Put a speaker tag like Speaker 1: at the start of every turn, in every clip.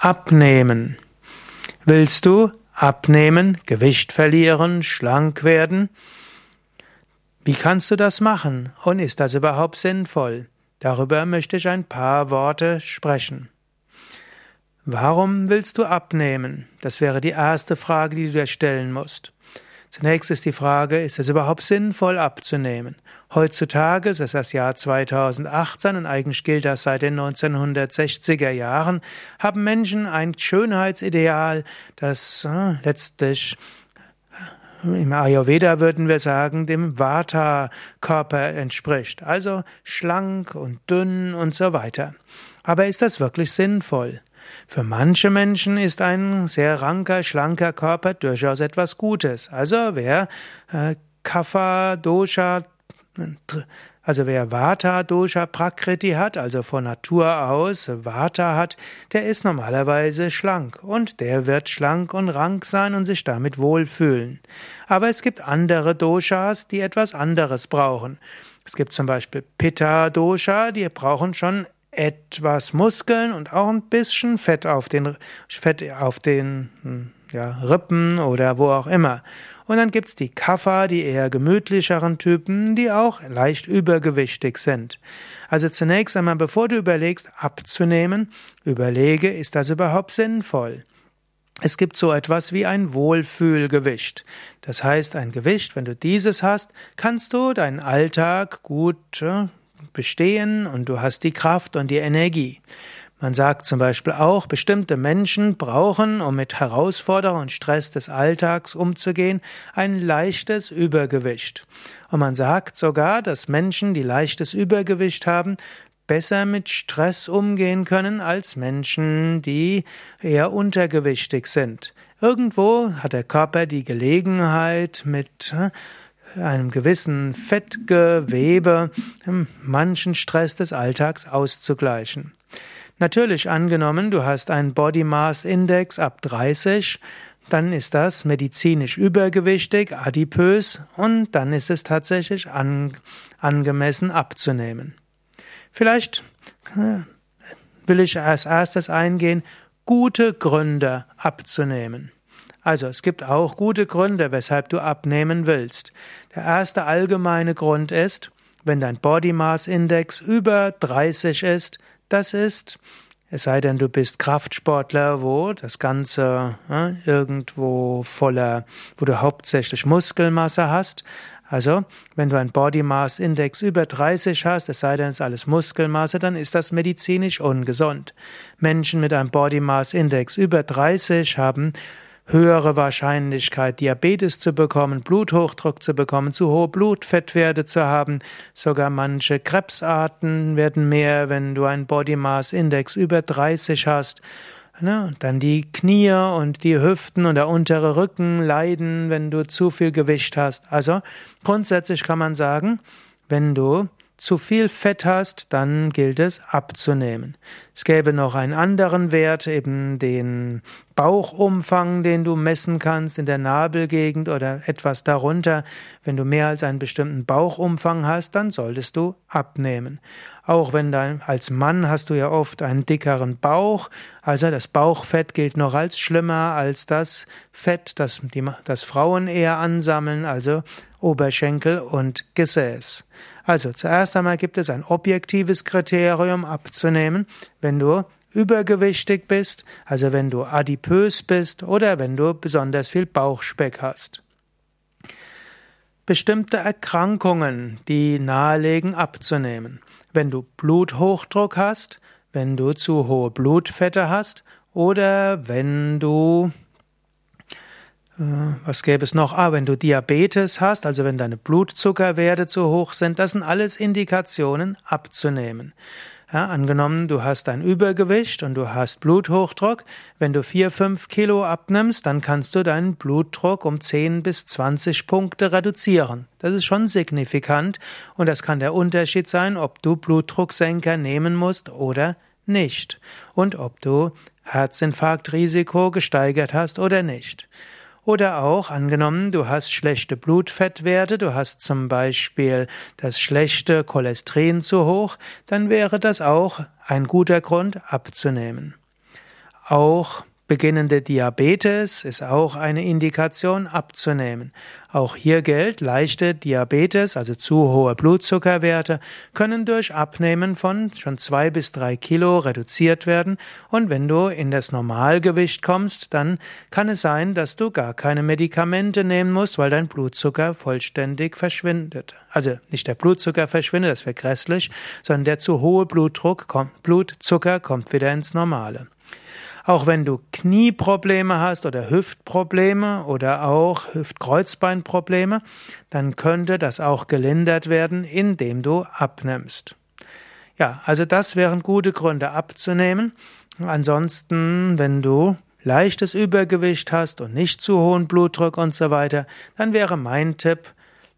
Speaker 1: Abnehmen. Willst du abnehmen, Gewicht verlieren, schlank werden? Wie kannst du das machen und ist das überhaupt sinnvoll? Darüber möchte ich ein paar Worte sprechen. Warum willst du abnehmen? Das wäre die erste Frage, die du dir stellen musst. Zunächst ist die Frage, ist es überhaupt sinnvoll abzunehmen? Heutzutage ist das Jahr 2018 und eigentlich gilt das seit den 1960er Jahren, haben Menschen ein Schönheitsideal, das äh, letztlich im Ayurveda würden wir sagen, dem Vata-Körper entspricht, also schlank und dünn und so weiter. Aber ist das wirklich sinnvoll? Für manche Menschen ist ein sehr ranker, schlanker Körper durchaus etwas Gutes. Also wer äh, Kapha, Dosha, also wer Vata, Dosha, Prakriti hat, also von Natur aus Vata hat, der ist normalerweise schlank und der wird schlank und rank sein und sich damit wohlfühlen. Aber es gibt andere Doshas, die etwas anderes brauchen. Es gibt zum Beispiel Pitta Dosha, die brauchen schon etwas Muskeln und auch ein bisschen Fett auf den, Fett auf den hm, ja, Rippen oder wo auch immer. Und dann gibt's die Kaffer, die eher gemütlicheren Typen, die auch leicht übergewichtig sind. Also zunächst einmal, bevor du überlegst, abzunehmen, überlege, ist das überhaupt sinnvoll? Es gibt so etwas wie ein Wohlfühlgewicht. Das heißt, ein Gewicht, wenn du dieses hast, kannst du deinen Alltag gut äh, bestehen und du hast die Kraft und die Energie. Man sagt zum Beispiel auch, bestimmte Menschen brauchen, um mit Herausforderungen und Stress des Alltags umzugehen, ein leichtes Übergewicht. Und man sagt sogar, dass Menschen, die leichtes Übergewicht haben, besser mit Stress umgehen können als Menschen, die eher untergewichtig sind. Irgendwo hat der Körper die Gelegenheit, mit einem gewissen Fettgewebe manchen Stress des Alltags auszugleichen. Natürlich angenommen, du hast einen Body Mass Index ab 30, dann ist das medizinisch übergewichtig, adipös und dann ist es tatsächlich an, angemessen abzunehmen. Vielleicht äh, will ich als erstes eingehen, gute Gründe abzunehmen. Also es gibt auch gute Gründe, weshalb du abnehmen willst. Der erste allgemeine Grund ist, wenn dein Body Mass Index über 30 ist, das ist, es sei denn, du bist Kraftsportler, wo das Ganze äh, irgendwo voller, wo du hauptsächlich Muskelmasse hast. Also, wenn du ein Body Mass Index über 30 hast, es sei denn, es ist alles Muskelmasse, dann ist das medizinisch ungesund. Menschen mit einem Body Mass Index über 30 haben höhere Wahrscheinlichkeit, Diabetes zu bekommen, Bluthochdruck zu bekommen, zu hohe Blutfettwerte zu haben. Sogar manche Krebsarten werden mehr, wenn du einen Body Mass Index über 30 hast. Ne? Dann die Knie und die Hüften und der untere Rücken leiden, wenn du zu viel Gewicht hast. Also grundsätzlich kann man sagen, wenn du zu viel Fett hast, dann gilt es abzunehmen. Es gäbe noch einen anderen Wert, eben den Bauchumfang, den du messen kannst in der Nabelgegend oder etwas darunter. Wenn du mehr als einen bestimmten Bauchumfang hast, dann solltest du abnehmen. Auch wenn dein, als Mann hast du ja oft einen dickeren Bauch, also das Bauchfett gilt noch als schlimmer als das Fett, das, die, das Frauen eher ansammeln, also Oberschenkel und Gesäß. Also zuerst einmal gibt es ein objektives Kriterium abzunehmen, wenn du übergewichtig bist, also wenn du adipös bist oder wenn du besonders viel Bauchspeck hast. Bestimmte Erkrankungen, die nahelegen abzunehmen. Wenn du Bluthochdruck hast, wenn du zu hohe Blutfette hast oder wenn du was gäbe es noch? Ah, wenn du Diabetes hast, also wenn deine Blutzuckerwerte zu hoch sind, das sind alles Indikationen abzunehmen. Ja, angenommen, du hast ein Übergewicht und du hast Bluthochdruck. Wenn du vier, fünf Kilo abnimmst, dann kannst du deinen Blutdruck um 10 bis 20 Punkte reduzieren. Das ist schon signifikant und das kann der Unterschied sein, ob du Blutdrucksenker nehmen musst oder nicht und ob du Herzinfarktrisiko gesteigert hast oder nicht. Oder auch angenommen, du hast schlechte Blutfettwerte, du hast zum Beispiel das schlechte Cholesterin zu hoch, dann wäre das auch ein guter Grund abzunehmen. Auch Beginnende Diabetes ist auch eine Indikation abzunehmen. Auch hier gilt, leichte Diabetes, also zu hohe Blutzuckerwerte, können durch Abnehmen von schon zwei bis drei Kilo reduziert werden. Und wenn du in das Normalgewicht kommst, dann kann es sein, dass du gar keine Medikamente nehmen musst, weil dein Blutzucker vollständig verschwindet. Also nicht der Blutzucker verschwindet, das wäre grässlich, sondern der zu hohe Blutdruck, Blutzucker kommt wieder ins Normale. Auch wenn du Knieprobleme hast oder Hüftprobleme oder auch Hüftkreuzbeinprobleme, dann könnte das auch gelindert werden, indem du abnimmst. Ja, also das wären gute Gründe abzunehmen. Ansonsten, wenn du leichtes Übergewicht hast und nicht zu hohen Blutdruck und so weiter, dann wäre mein Tipp,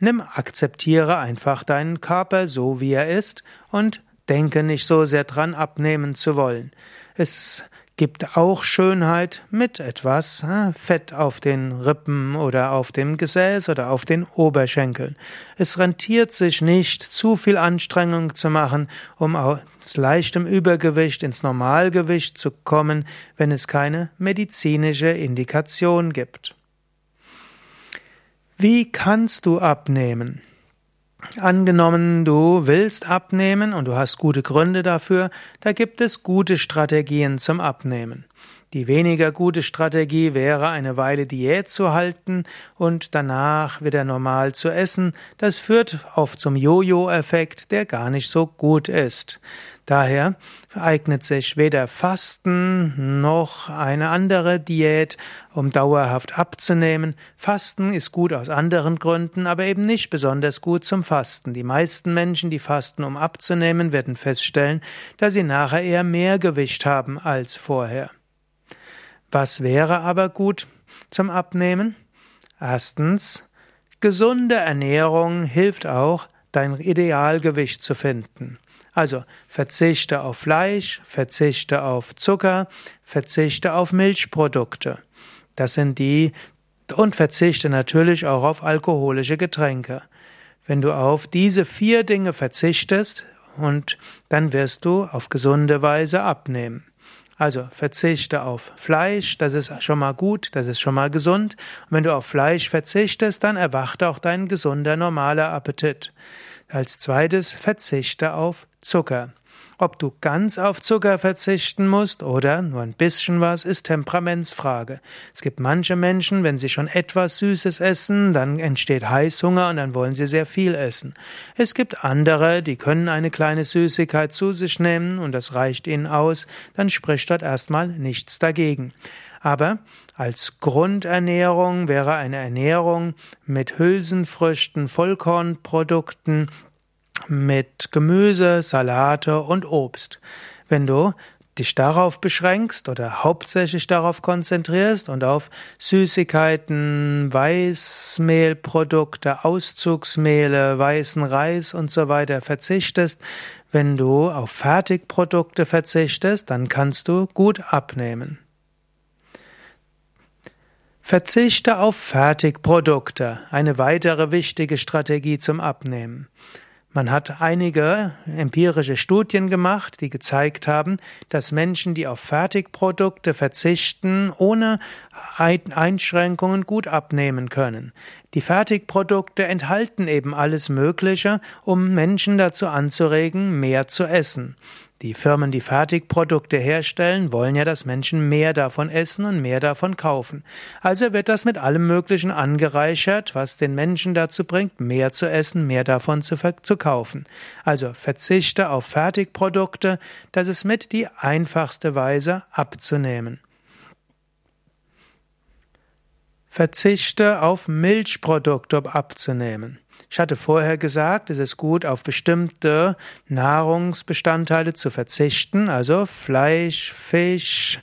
Speaker 1: nimm, akzeptiere einfach deinen Körper so wie er ist und denke nicht so sehr dran abnehmen zu wollen. Es gibt auch Schönheit mit etwas Fett auf den Rippen oder auf dem Gesäß oder auf den Oberschenkeln. Es rentiert sich nicht, zu viel Anstrengung zu machen, um aus leichtem Übergewicht ins Normalgewicht zu kommen, wenn es keine medizinische Indikation gibt. Wie kannst du abnehmen? Angenommen, du willst abnehmen und du hast gute Gründe dafür, da gibt es gute Strategien zum Abnehmen. Die weniger gute Strategie wäre, eine Weile Diät zu halten und danach wieder normal zu essen. Das führt oft zum Jojo-Effekt, der gar nicht so gut ist. Daher eignet sich weder Fasten noch eine andere Diät, um dauerhaft abzunehmen. Fasten ist gut aus anderen Gründen, aber eben nicht besonders gut zum Fasten. Die meisten Menschen, die fasten, um abzunehmen, werden feststellen, dass sie nachher eher mehr Gewicht haben als vorher. Was wäre aber gut zum Abnehmen? Erstens, gesunde Ernährung hilft auch, dein Idealgewicht zu finden. Also verzichte auf Fleisch, verzichte auf Zucker, verzichte auf Milchprodukte. Das sind die und verzichte natürlich auch auf alkoholische Getränke. Wenn du auf diese vier Dinge verzichtest, und dann wirst du auf gesunde Weise abnehmen. Also verzichte auf Fleisch, das ist schon mal gut, das ist schon mal gesund. Und wenn du auf Fleisch verzichtest, dann erwacht auch dein gesunder, normaler Appetit. Als zweites verzichte auf Zucker. Ob du ganz auf Zucker verzichten musst oder nur ein bisschen was, ist Temperamentsfrage. Es gibt manche Menschen, wenn sie schon etwas Süßes essen, dann entsteht Heißhunger und dann wollen sie sehr viel essen. Es gibt andere, die können eine kleine Süßigkeit zu sich nehmen und das reicht ihnen aus, dann spricht dort erstmal nichts dagegen. Aber als Grundernährung wäre eine Ernährung mit Hülsenfrüchten, Vollkornprodukten, mit Gemüse, Salate und Obst. Wenn du dich darauf beschränkst oder hauptsächlich darauf konzentrierst und auf Süßigkeiten, Weißmehlprodukte, Auszugsmehle, weißen Reis und so weiter verzichtest, wenn du auf Fertigprodukte verzichtest, dann kannst du gut abnehmen. Verzichte auf Fertigprodukte, eine weitere wichtige Strategie zum Abnehmen. Man hat einige empirische Studien gemacht, die gezeigt haben, dass Menschen, die auf Fertigprodukte verzichten, ohne Einschränkungen gut abnehmen können. Die Fertigprodukte enthalten eben alles Mögliche, um Menschen dazu anzuregen, mehr zu essen. Die Firmen, die Fertigprodukte herstellen, wollen ja, dass Menschen mehr davon essen und mehr davon kaufen. Also wird das mit allem Möglichen angereichert, was den Menschen dazu bringt, mehr zu essen, mehr davon zu, zu kaufen. Also verzichte auf Fertigprodukte, das ist mit die einfachste Weise abzunehmen. Verzichte auf Milchprodukte, abzunehmen. Ich hatte vorher gesagt, es ist gut, auf bestimmte Nahrungsbestandteile zu verzichten, also Fleisch, Fisch,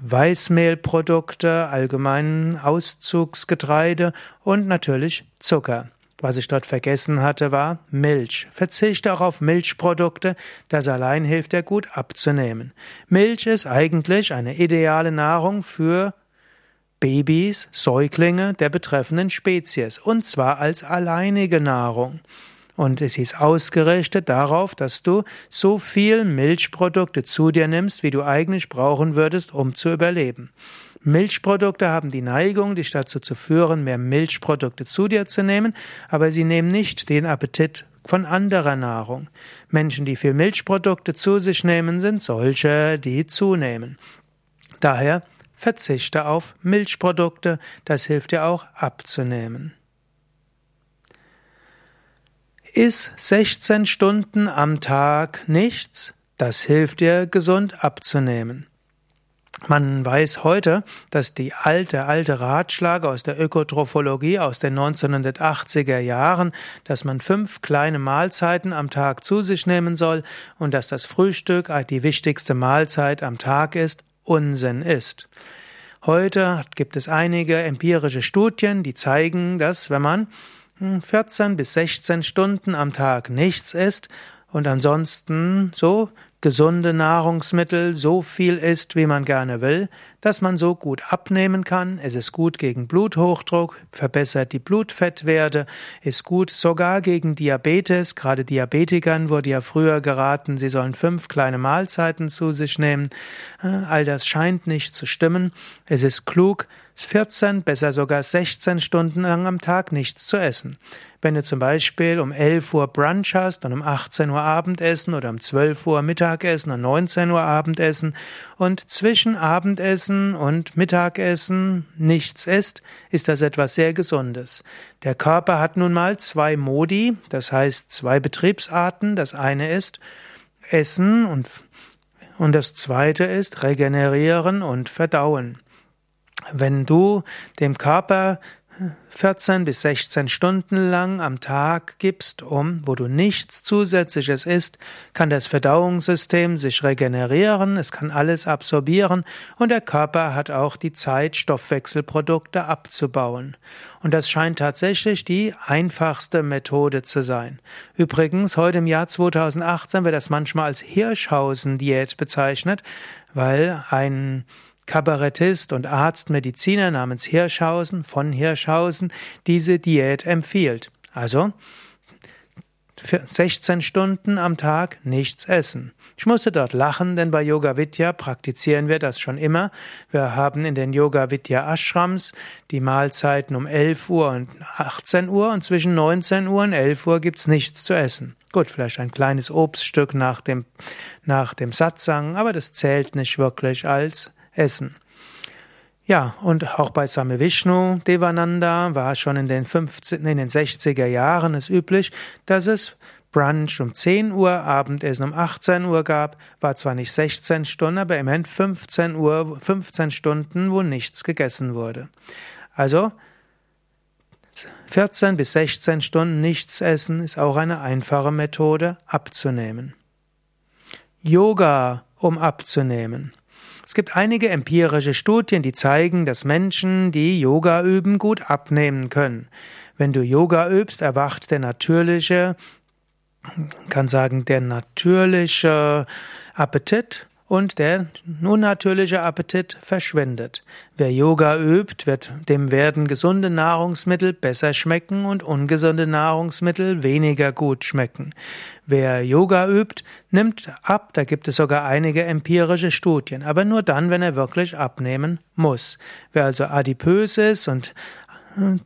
Speaker 1: Weißmehlprodukte, allgemein Auszugsgetreide und natürlich Zucker. Was ich dort vergessen hatte, war Milch. Verzichte auch auf Milchprodukte, das allein hilft dir gut abzunehmen. Milch ist eigentlich eine ideale Nahrung für Babys, Säuglinge der betreffenden Spezies, und zwar als alleinige Nahrung. Und es ist ausgerichtet darauf, dass du so viel Milchprodukte zu dir nimmst, wie du eigentlich brauchen würdest, um zu überleben. Milchprodukte haben die Neigung, dich dazu zu führen, mehr Milchprodukte zu dir zu nehmen, aber sie nehmen nicht den Appetit von anderer Nahrung. Menschen, die viel Milchprodukte zu sich nehmen, sind solche, die zunehmen. Daher verzichte auf Milchprodukte, das hilft dir auch abzunehmen. Iss 16 Stunden am Tag nichts, das hilft dir gesund abzunehmen. Man weiß heute, dass die alte, alte Ratschlag aus der Ökotrophologie aus den 1980er Jahren, dass man fünf kleine Mahlzeiten am Tag zu sich nehmen soll und dass das Frühstück die wichtigste Mahlzeit am Tag ist, Unsinn ist. Heute gibt es einige empirische Studien, die zeigen, dass wenn man 14 hm, bis 16 Stunden am Tag nichts isst und ansonsten so gesunde Nahrungsmittel so viel isst, wie man gerne will, dass man so gut abnehmen kann. Es ist gut gegen Bluthochdruck, verbessert die Blutfettwerte, ist gut sogar gegen Diabetes. Gerade Diabetikern wurde ja früher geraten, sie sollen fünf kleine Mahlzeiten zu sich nehmen. Äh, all das scheint nicht zu stimmen. Es ist klug, 14, besser sogar 16 Stunden lang am Tag nichts zu essen. Wenn du zum Beispiel um 11 Uhr Brunch hast und um 18 Uhr Abendessen oder um 12 Uhr Mittagessen und 19 Uhr Abendessen und zwischen Abendessen und Mittagessen nichts isst, ist das etwas sehr Gesundes. Der Körper hat nun mal zwei Modi, das heißt zwei Betriebsarten. Das eine ist Essen und, und das zweite ist Regenerieren und Verdauen. Wenn du dem Körper 14 bis 16 Stunden lang am Tag gibst, um, wo du nichts zusätzliches isst, kann das Verdauungssystem sich regenerieren, es kann alles absorbieren und der Körper hat auch die Zeit, Stoffwechselprodukte abzubauen. Und das scheint tatsächlich die einfachste Methode zu sein. Übrigens, heute im Jahr 2018 wird das manchmal als Hirschhausen-Diät bezeichnet, weil ein Kabarettist und Arzt Mediziner namens Hirschhausen von Hirschhausen diese Diät empfiehlt. Also 16 Stunden am Tag nichts essen. Ich musste dort lachen, denn bei Yoga Vidya praktizieren wir das schon immer. Wir haben in den Yoga Vidya Ashrams die Mahlzeiten um 11 Uhr und 18 Uhr und zwischen 19 Uhr und 11 Uhr gibt's nichts zu essen. Gut, vielleicht ein kleines Obststück nach dem, nach dem Satsang, aber das zählt nicht wirklich als essen. Ja, und auch bei Same Vishnu Devananda war schon in den, 15, in den 60er Jahren es üblich, dass es Brunch um 10 Uhr, Abendessen um 18 Uhr gab, war zwar nicht 16 Stunden, aber immerhin 15 Uhr, 15 Stunden, wo nichts gegessen wurde. Also 14 bis 16 Stunden nichts essen ist auch eine einfache Methode abzunehmen. Yoga, um abzunehmen. Es gibt einige empirische Studien, die zeigen, dass Menschen, die Yoga üben, gut abnehmen können. Wenn du Yoga übst, erwacht der natürliche, kann sagen, der natürliche Appetit und der unnatürliche Appetit verschwindet. Wer Yoga übt, wird, dem werden gesunde Nahrungsmittel besser schmecken und ungesunde Nahrungsmittel weniger gut schmecken. Wer Yoga übt, nimmt ab, da gibt es sogar einige empirische Studien, aber nur dann, wenn er wirklich abnehmen muss. Wer also adipös ist und äh,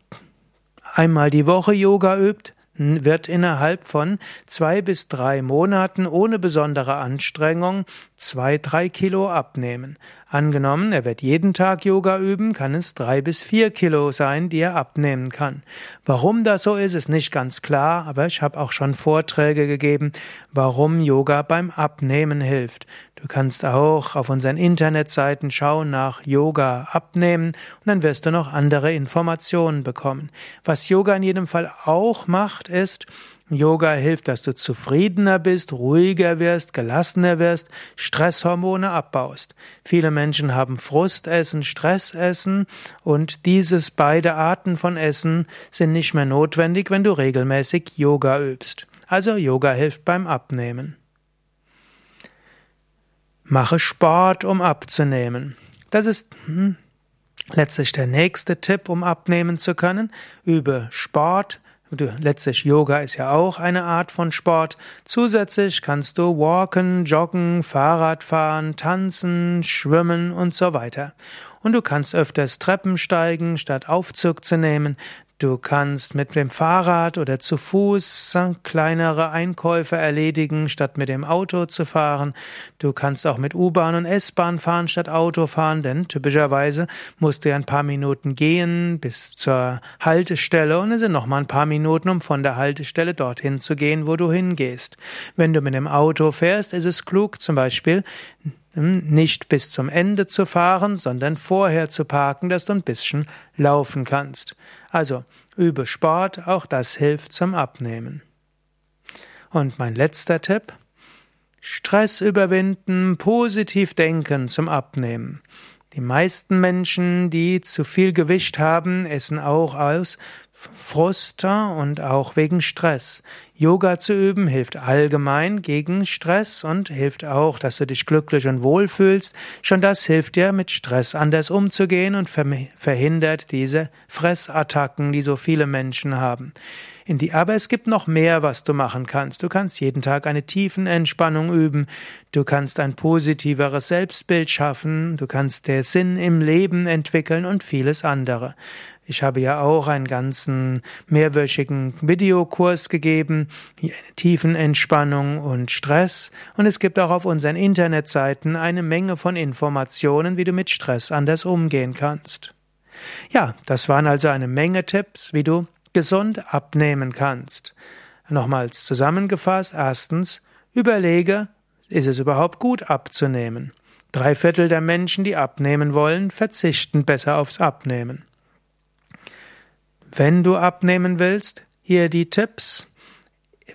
Speaker 1: einmal die Woche Yoga übt, wird innerhalb von zwei bis drei Monaten ohne besondere Anstrengung zwei, drei Kilo abnehmen. Angenommen, er wird jeden Tag Yoga üben, kann es drei bis vier Kilo sein, die er abnehmen kann. Warum das so ist, ist nicht ganz klar, aber ich habe auch schon Vorträge gegeben, warum Yoga beim Abnehmen hilft. Du kannst auch auf unseren Internetseiten schauen nach Yoga abnehmen und dann wirst du noch andere Informationen bekommen. Was Yoga in jedem Fall auch macht, ist, Yoga hilft, dass du zufriedener bist, ruhiger wirst, gelassener wirst, Stresshormone abbaust. Viele Menschen haben Frustessen, Stressessen und dieses beide Arten von Essen sind nicht mehr notwendig, wenn du regelmäßig Yoga übst. Also Yoga hilft beim Abnehmen. Mache Sport, um abzunehmen. Das ist hm, letztlich der nächste Tipp, um abnehmen zu können. Übe Sport, Du, letztlich Yoga ist ja auch eine Art von Sport. Zusätzlich kannst du walken, joggen, Fahrrad fahren, tanzen, schwimmen und so weiter. Und du kannst öfters Treppen steigen, statt Aufzug zu nehmen. Du kannst mit dem Fahrrad oder zu Fuß kleinere Einkäufe erledigen, statt mit dem Auto zu fahren. Du kannst auch mit U-Bahn und S-Bahn fahren, statt Auto fahren, denn typischerweise musst du ja ein paar Minuten gehen bis zur Haltestelle und es sind noch mal ein paar Minuten, um von der Haltestelle dorthin zu gehen, wo du hingehst. Wenn du mit dem Auto fährst, ist es klug, zum Beispiel nicht bis zum Ende zu fahren, sondern vorher zu parken, dass du ein bisschen laufen kannst. Also übe Sport, auch das hilft zum Abnehmen. Und mein letzter Tipp. Stress überwinden, positiv denken zum Abnehmen. Die meisten Menschen, die zu viel Gewicht haben, essen auch aus Frust und auch wegen Stress. Yoga zu üben hilft allgemein gegen Stress und hilft auch, dass du dich glücklich und wohl fühlst. Schon das hilft dir, mit Stress anders umzugehen und verhindert diese Fressattacken, die so viele Menschen haben. In die, aber es gibt noch mehr, was du machen kannst. Du kannst jeden Tag eine tiefen Entspannung üben. Du kannst ein positiveres Selbstbild schaffen. Du kannst den Sinn im Leben entwickeln und vieles andere. Ich habe ja auch einen ganzen mehrwöchigen Videokurs gegeben, Tiefenentspannung und Stress. Und es gibt auch auf unseren Internetseiten eine Menge von Informationen, wie du mit Stress anders umgehen kannst. Ja, das waren also eine Menge Tipps, wie du gesund abnehmen kannst. Nochmals zusammengefasst. Erstens, überlege, ist es überhaupt gut abzunehmen? Drei Viertel der Menschen, die abnehmen wollen, verzichten besser aufs Abnehmen. Wenn du abnehmen willst, hier die Tipps.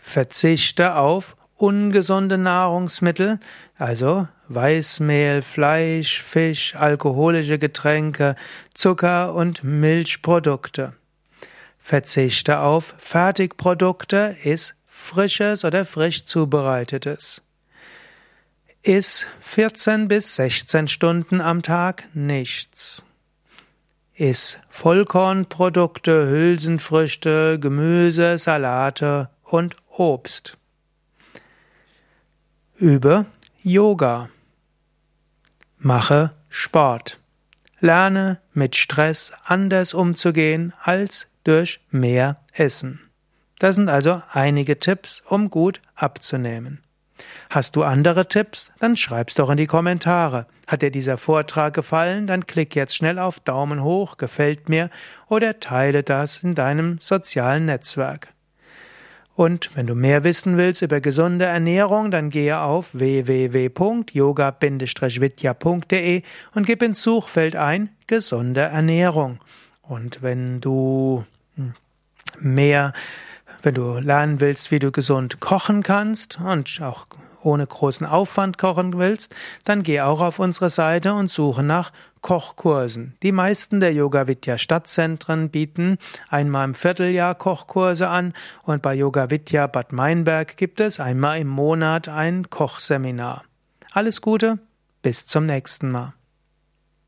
Speaker 1: Verzichte auf ungesunde Nahrungsmittel, also Weißmehl, Fleisch, Fisch, alkoholische Getränke, Zucker und Milchprodukte. Verzichte auf Fertigprodukte, iss frisches oder frisch zubereitetes. Iss 14 bis 16 Stunden am Tag nichts. Iss Vollkornprodukte, Hülsenfrüchte, Gemüse, Salate und Obst. Übe Yoga. Mache Sport. Lerne mit Stress anders umzugehen als durch mehr Essen. Das sind also einige Tipps, um gut abzunehmen. Hast du andere Tipps? Dann schreib's doch in die Kommentare. Hat dir dieser Vortrag gefallen? Dann klick jetzt schnell auf Daumen hoch, gefällt mir oder teile das in deinem sozialen Netzwerk. Und wenn du mehr wissen willst über gesunde Ernährung, dann gehe auf www.yoga-vidya.de und gib ins Suchfeld ein gesunde Ernährung. Und wenn du mehr, wenn du lernen willst, wie du gesund kochen kannst und auch ohne großen Aufwand kochen willst, dann geh auch auf unsere Seite und suche nach Kochkursen. Die meisten der Yoga Vidya Stadtzentren bieten einmal im Vierteljahr Kochkurse an und bei Yoga Vidya Bad Meinberg gibt es einmal im Monat ein Kochseminar. Alles Gute, bis zum nächsten Mal.